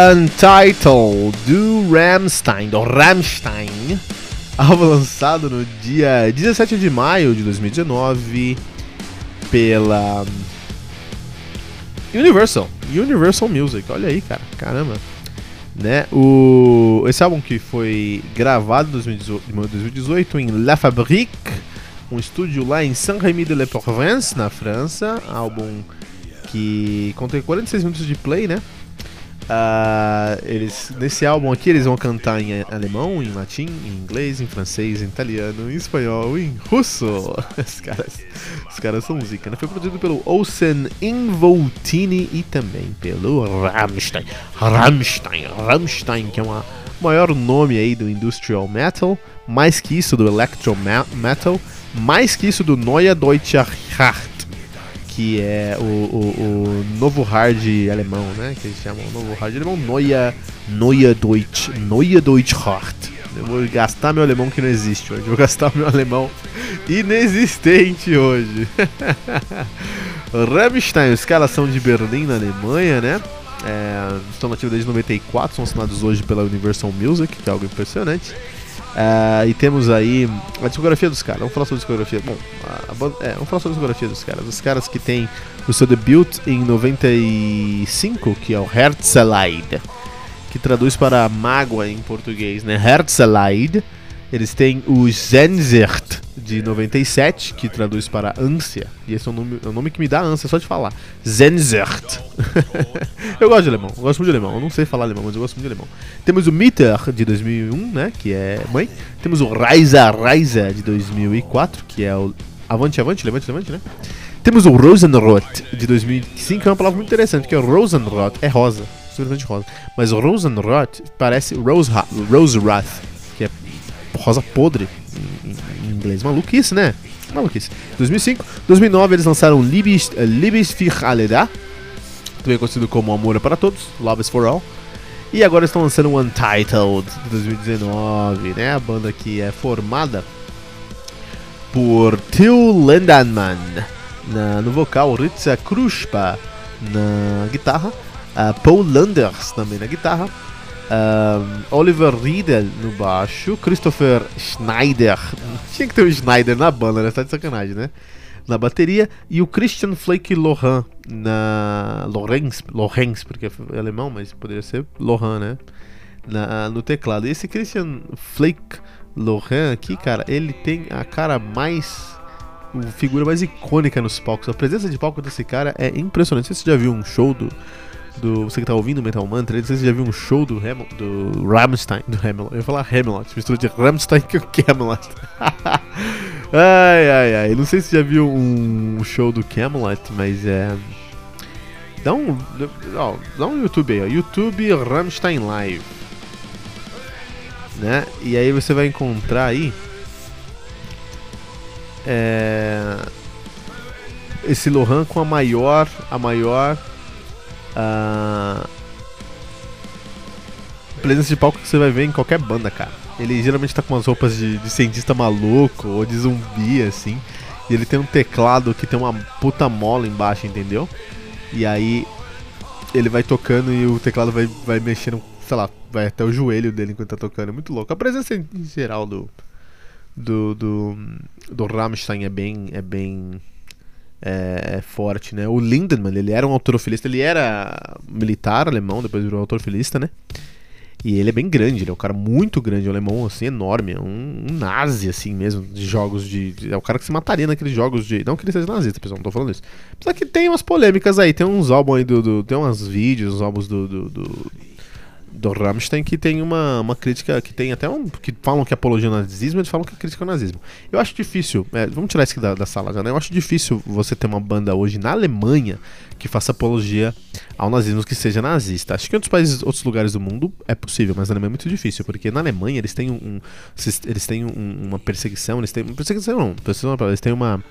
Untitled do Ramstein, do Rammstein, álbum lançado no dia 17 de maio de 2019 pela Universal, Universal Music. Olha aí, cara, caramba. Né? O, esse álbum que foi gravado em 2018 em La Fabrique, um estúdio lá em Saint-Rémy-de-la-Provence, na França. Álbum que contém 46 minutos de play, né? Uh, eles, nesse álbum aqui eles vão cantar em alemão, em latim, em inglês, em francês, em italiano, em espanhol, em russo. Os caras, os caras são música, né? Foi produzido pelo Olsen Involtini e também pelo Rammstein. Rammstein, Rammstein, que é o maior nome aí do industrial metal, mais que isso do electro metal, mais que isso do Neue Deutsche Hart que é o, o, o, novo hard alemão, né? Que eles chamam o novo hard alemão Neue, Neue Deutsch, Neue Deutsch Hard. Eu vou gastar meu alemão que não existe hoje. Eu vou gastar meu alemão inexistente hoje. Rammstein, os caras são de Berlim, na Alemanha, né? É, estão nativos desde 94, são assinados hoje pela Universal Music, que é algo impressionante. Uh, e temos aí a discografia dos caras. Vamos falar sobre a discografia. Bom, a, a, é, vamos falar sobre a discografia dos caras. Os caras que tem o seu debut em 95, que é o Herzeleid, que traduz para mágoa em português, né? Herzeleid. Eles têm o Zenzert de 97, que traduz para ânsia. E esse é o nome, é o nome que me dá ânsia só de falar. Zenzert. eu gosto de alemão, eu gosto muito de alemão. Eu não sei falar alemão, mas eu gosto muito de alemão. Temos o Mitter de 2001, né, que é mãe. Temos o Reisa Reisa de 2004, que é o Avante Avante, Levante Levante, né? Temos o Rosenrot de 2005, que é uma palavra muito interessante, que é Rosenrot, é rosa, simplesmente rosa. Mas Rosenrot parece Rose, Wrath, que é rosa podre inglês. Maluquice, né? Maluquice. 2005. 2009 eles lançaram Libis, uh, Libis também conhecido como Amor é para Todos, Love is for All. E agora estão lançando Untitled de 2019, né? A banda que é formada por Till Lindemann na, no vocal, Ritza Kruspa na guitarra, Paul Landers também na guitarra, Oliver Riedel no baixo, Christopher Schneider, tinha que ter um Schneider na banda, né? Tá de sacanagem, né? Na bateria, e o Christian Flake Lohan na. Lorenz, Lorenz, porque é alemão, mas poderia ser Lohan, né? Na, no teclado. E esse Christian Flake Lohan aqui, cara, ele tem a cara mais. figura mais icônica nos palcos. A presença de palco desse cara é impressionante. Você já viu um show do do. Você que tá ouvindo Metal Mantra, não sei se você já viu um show do, Hamil, do Rammstein. Do Hamilton. Eu ia falar Hamilton, mistura de Rammstein com Camelot. ai, ai, ai. Não sei se você já viu um show do Camelot, mas é. Dá um. Ó, dá um YouTube aí, ó. YouTube Rammstein Live. Né? E aí você vai encontrar aí. É, esse Lohan com a maior, a maior Uh, presença de palco que você vai ver em qualquer banda, cara. Ele geralmente tá com umas roupas de, de cientista maluco ou de zumbi, assim. E ele tem um teclado que tem uma puta mola embaixo, entendeu? E aí ele vai tocando e o teclado vai, vai mexendo, sei lá, vai até o joelho dele enquanto tá tocando. É muito louco. A presença em geral do. Do, do, do Rammstein é bem, é bem é, é, forte, né? O Lindemann, ele era um autorofilista, ele era militar alemão, depois virou autorofilista, né? E ele é bem grande, ele é um cara muito grande, um alemão assim, enorme, é um, um nazi assim mesmo, de jogos de, de, É o cara que se mataria naqueles jogos de. Não que ele seja nazista, pessoal, não tô falando isso. Só que tem umas polêmicas aí, tem uns álbuns aí do. do tem uns vídeos, uns álbuns do, do, do do Rammstein que tem uma, uma crítica que tem até um. que falam que apologia ao nazismo, eles falam que é crítica ao nazismo. Eu acho difícil, é, vamos tirar isso aqui da, da sala já, né? Eu acho difícil você ter uma banda hoje na Alemanha que faça apologia ao nazismo que seja nazista. Acho que em outros países, outros lugares do mundo é possível, mas na Alemanha é muito difícil, porque na Alemanha eles têm um, um eles têm um, uma perseguição, eles têm perseguição não, perseguição eles têm uma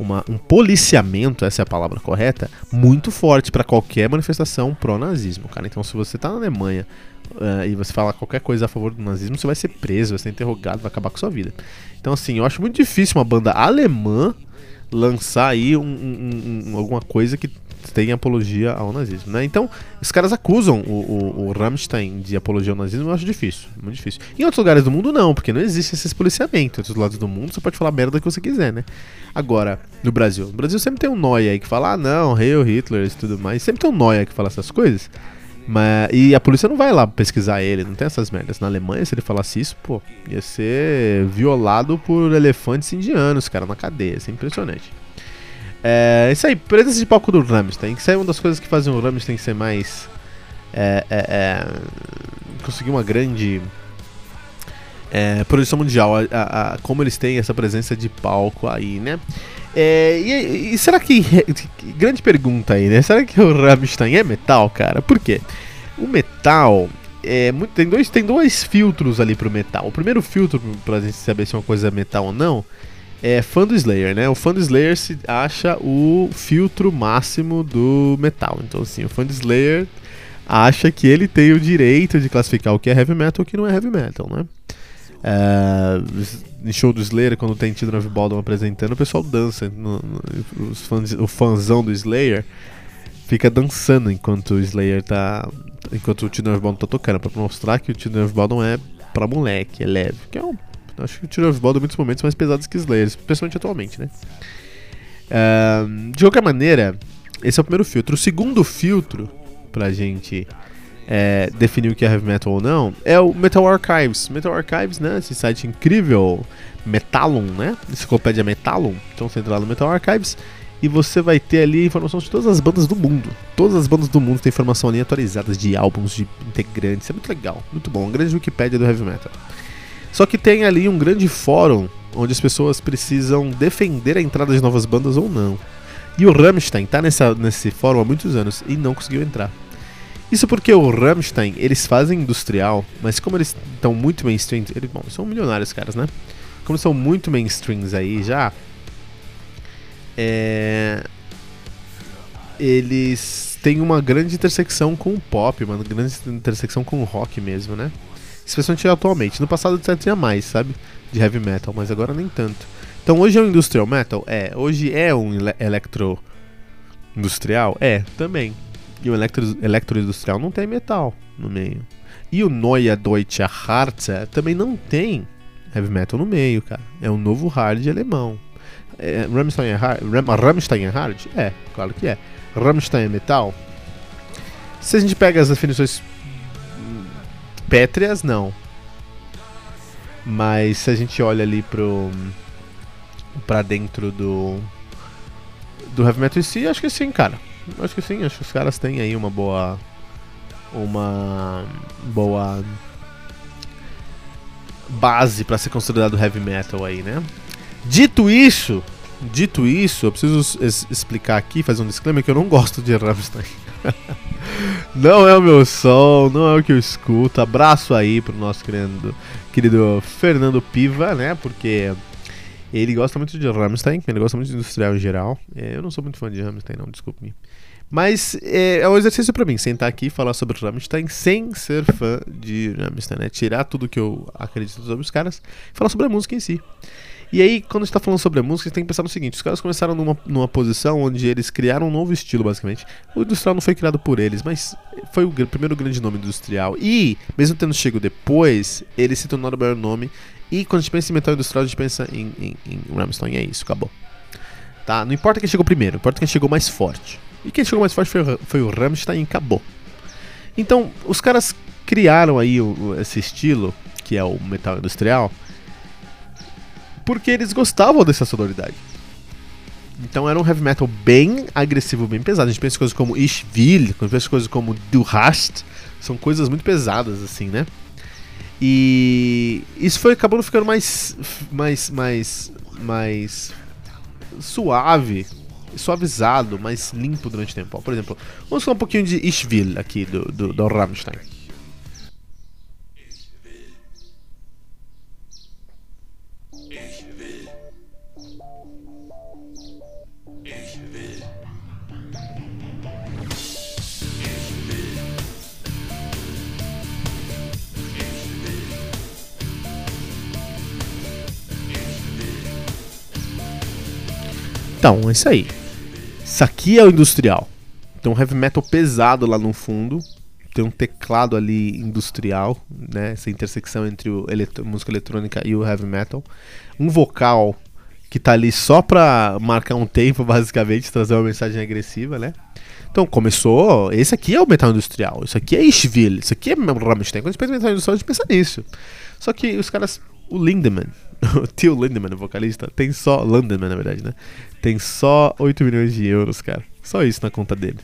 uma, um policiamento, essa é a palavra correta, muito forte para qualquer manifestação pró-nazismo, cara. Então, se você tá na Alemanha uh, e você fala qualquer coisa a favor do nazismo, você vai ser preso, vai ser interrogado, vai acabar com sua vida. Então, assim, eu acho muito difícil uma banda alemã lançar aí um, um, um, alguma coisa que tem apologia ao nazismo, né? Então, os caras acusam o, o, o, Rammstein de apologia ao nazismo, eu acho difícil, muito difícil. Em outros lugares do mundo, não, porque não existe esse policiamento. Em outros lados do mundo, você pode falar a merda que você quiser, né? Agora, no Brasil, no Brasil sempre tem um Noia aí que fala, ah, não, Hail Hitler e tudo mais. Sempre tem um Noia que fala essas coisas. Mas, e a polícia não vai lá pesquisar ele, não tem essas merdas. Na Alemanha, se ele falasse isso, pô, ia ser violado por elefantes indianos, cara, na cadeia. Isso é impressionante. É isso aí, presença de palco do Rammstein. Isso aí é uma das coisas que fazem o Rammstein ser mais. É, é, é, conseguir uma grande é, produção mundial, a, a, a, como eles têm essa presença de palco aí, né? É, e, e, será que. Grande pergunta aí, né? Será que o Rammstein é metal, cara? Por quê? O metal. É, muito, tem, dois, tem dois filtros ali pro metal. O primeiro filtro, pra gente saber se uma coisa é metal ou não, é fã do Slayer, né? O fã do Slayer se acha o filtro máximo do metal. Então, assim, o fã do Slayer acha que ele tem o direito de classificar o que é heavy metal e o que não é heavy metal, né? É, em show do Slayer, quando tem Tido Nove Baldwin apresentando, o pessoal dança. No, no, fãs, o fãzão do Slayer fica dançando enquanto o Slayer tá. Enquanto o Tido Nove Baldwin tá tocando, pra mostrar que o Tido Nove Baldwin é pra moleque, é leve. Que é um Acho que o Tiro of Ball em muitos momentos mais pesados que Slayer, principalmente atualmente, né? Uh, de qualquer maneira, esse é o primeiro filtro. O segundo filtro, pra gente é, definir o que é heavy metal ou não, é o Metal Archives. Metal Archives, né? Esse site incrível, Metalon, né? Enciclopédia Metalon. Então você entra lá no Metal Archives e você vai ter ali informação de todas as bandas do mundo. Todas as bandas do mundo têm informação ali atualizadas de álbuns, de integrantes. É muito legal, muito bom. Uma grande Wikipedia do heavy metal. Só que tem ali um grande fórum onde as pessoas precisam defender a entrada de novas bandas ou não. E o Rammstein tá nessa, nesse fórum há muitos anos e não conseguiu entrar. Isso porque o Rammstein, eles fazem industrial, mas como eles estão muito mainstream, eles, bom, são milionários caras, né? Como são muito mainstreams aí já, é... eles têm uma grande intersecção com o pop, uma grande intersecção com o rock mesmo, né? Especialmente atualmente. No passado você tinha mais, sabe? De heavy metal, mas agora nem tanto. Então hoje é um industrial metal? É. Hoje é um ele electro industrial? É, também. E o electro, electro industrial não tem metal no meio. E o Neue Deutsche Harze também não tem heavy metal no meio, cara. É um novo hard alemão. É, Rammstein é hard? Rammstein é hard? É, claro que é. Rammstein é metal? Se a gente pega as definições pétreas, não. Mas se a gente olha ali pro. pra dentro do. do heavy metal em si, acho que sim, cara. Acho que sim, acho que os caras têm aí uma boa. uma. boa. base para ser considerado heavy metal aí, né? Dito isso, dito isso, eu preciso explicar aqui, fazer um disclaimer que eu não gosto de Rammstein. não é o meu som, não é o que eu escuto. Abraço aí pro nosso querido, querido Fernando Piva, né? Porque ele gosta muito de Rammstein, ele gosta muito de industrial em geral. É, eu não sou muito fã de Rammstein, não, desculpe-me. Mas é, é um exercício para mim, sentar aqui e falar sobre Rammstein sem ser fã de Rammstein, né? Tirar tudo que eu acredito sobre os caras e falar sobre a música em si. E aí, quando a gente tá falando sobre a música, a gente tem que pensar no seguinte: os caras começaram numa, numa posição onde eles criaram um novo estilo, basicamente. O industrial não foi criado por eles, mas foi o primeiro grande nome industrial. E, mesmo tendo chegado depois, eles se tornaram o maior nome. E quando a gente pensa em metal industrial, a gente pensa em, em, em Rammstein. É isso, acabou. Tá? Não importa quem chegou primeiro, importa quem chegou mais forte. E quem chegou mais forte foi, foi o Rammstein e acabou. Então, os caras criaram aí o, esse estilo, que é o metal industrial, porque eles gostavam dessa sonoridade. Então era um heavy metal bem agressivo, bem pesado. A gente pensa em coisas como Ishville, a gente pensa em coisas como Du são coisas muito pesadas, assim, né? E isso foi acabando ficando mais mais mais mais suave, suavizado, mais limpo durante o tempo. Por exemplo, vamos falar um pouquinho de Ishville aqui do, do, do Rammstein. Então, é isso aí. Isso aqui é o industrial. Tem um heavy metal pesado lá no fundo. Tem um teclado ali industrial, né? Essa intersecção entre o eletro música eletrônica e o heavy metal. Um vocal que tá ali só pra marcar um tempo, basicamente, trazer uma mensagem agressiva, né? Então começou. Esse aqui é o metal industrial. Isso aqui é Ishville. Isso aqui é Rammstein. Quando a gente pensa em metal industrial, a gente pensa nisso. Só que os caras. O Lindemann, o tio Lindemann, o vocalista, tem só. Lindemann, na verdade, né? Tem só 8 milhões de euros, cara. Só isso na conta dele.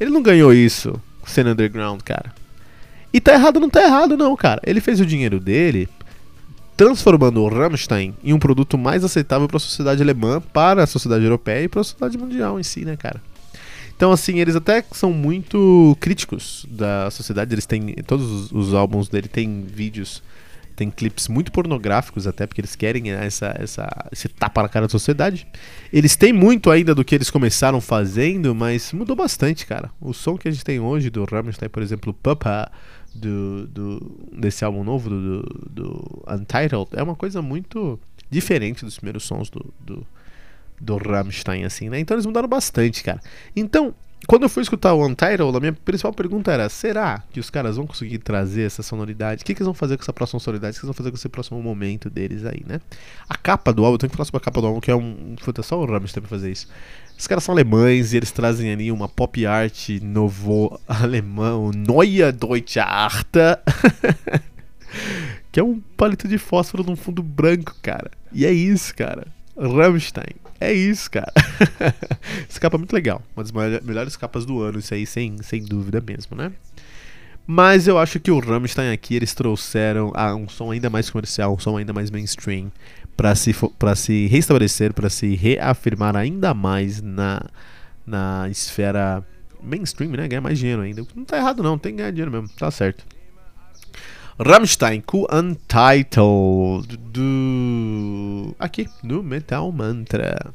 Ele não ganhou isso sendo underground, cara. E tá errado, não tá errado, não, cara. Ele fez o dinheiro dele transformando o Rammstein em um produto mais aceitável para a sociedade alemã, para a sociedade europeia e para a sociedade mundial em si, né, cara? Então, assim, eles até são muito críticos da sociedade. Eles têm. Todos os, álbuns dele têm vídeos tem clipes muito pornográficos até, porque eles querem essa, essa, esse tapa na cara da sociedade. Eles têm muito ainda do que eles começaram fazendo, mas mudou bastante, cara. O som que a gente tem hoje do Rammstein, por exemplo, Papa, do, do, desse álbum novo, do, do, Untitled, é uma coisa muito diferente dos primeiros sons do, do, do Rammstein, assim, né? Então eles mudaram bastante, cara. Então, quando eu fui escutar o Untitled, a minha principal pergunta era: será que os caras vão conseguir trazer essa sonoridade? O que, que eles vão fazer com essa próxima sonoridade? O que eles vão fazer com esse próximo momento deles aí, né? A capa do álbum, eu tenho que falar sobre a capa do álbum, que é um. Foi só o Rammstein pra fazer isso. Os caras são alemães e eles trazem ali uma pop art novo alemão, Neue Deutsche Arte, que é um palito de fósforo num fundo branco, cara. E é isso, cara. Rammstein. É isso, cara. Essa capa é muito legal. Uma das melhores capas do ano, isso aí, sem, sem dúvida mesmo, né? Mas eu acho que o Rammstein aqui, eles trouxeram ah, um som ainda mais comercial, um som ainda mais mainstream, para se, pra se restabelecer, para se reafirmar ainda mais na, na esfera mainstream, né? Ganhar mais dinheiro ainda. Não tá errado não, tem que ganhar dinheiro mesmo, tá certo. Rammstein com Untitled do aqui no Metal Mantra.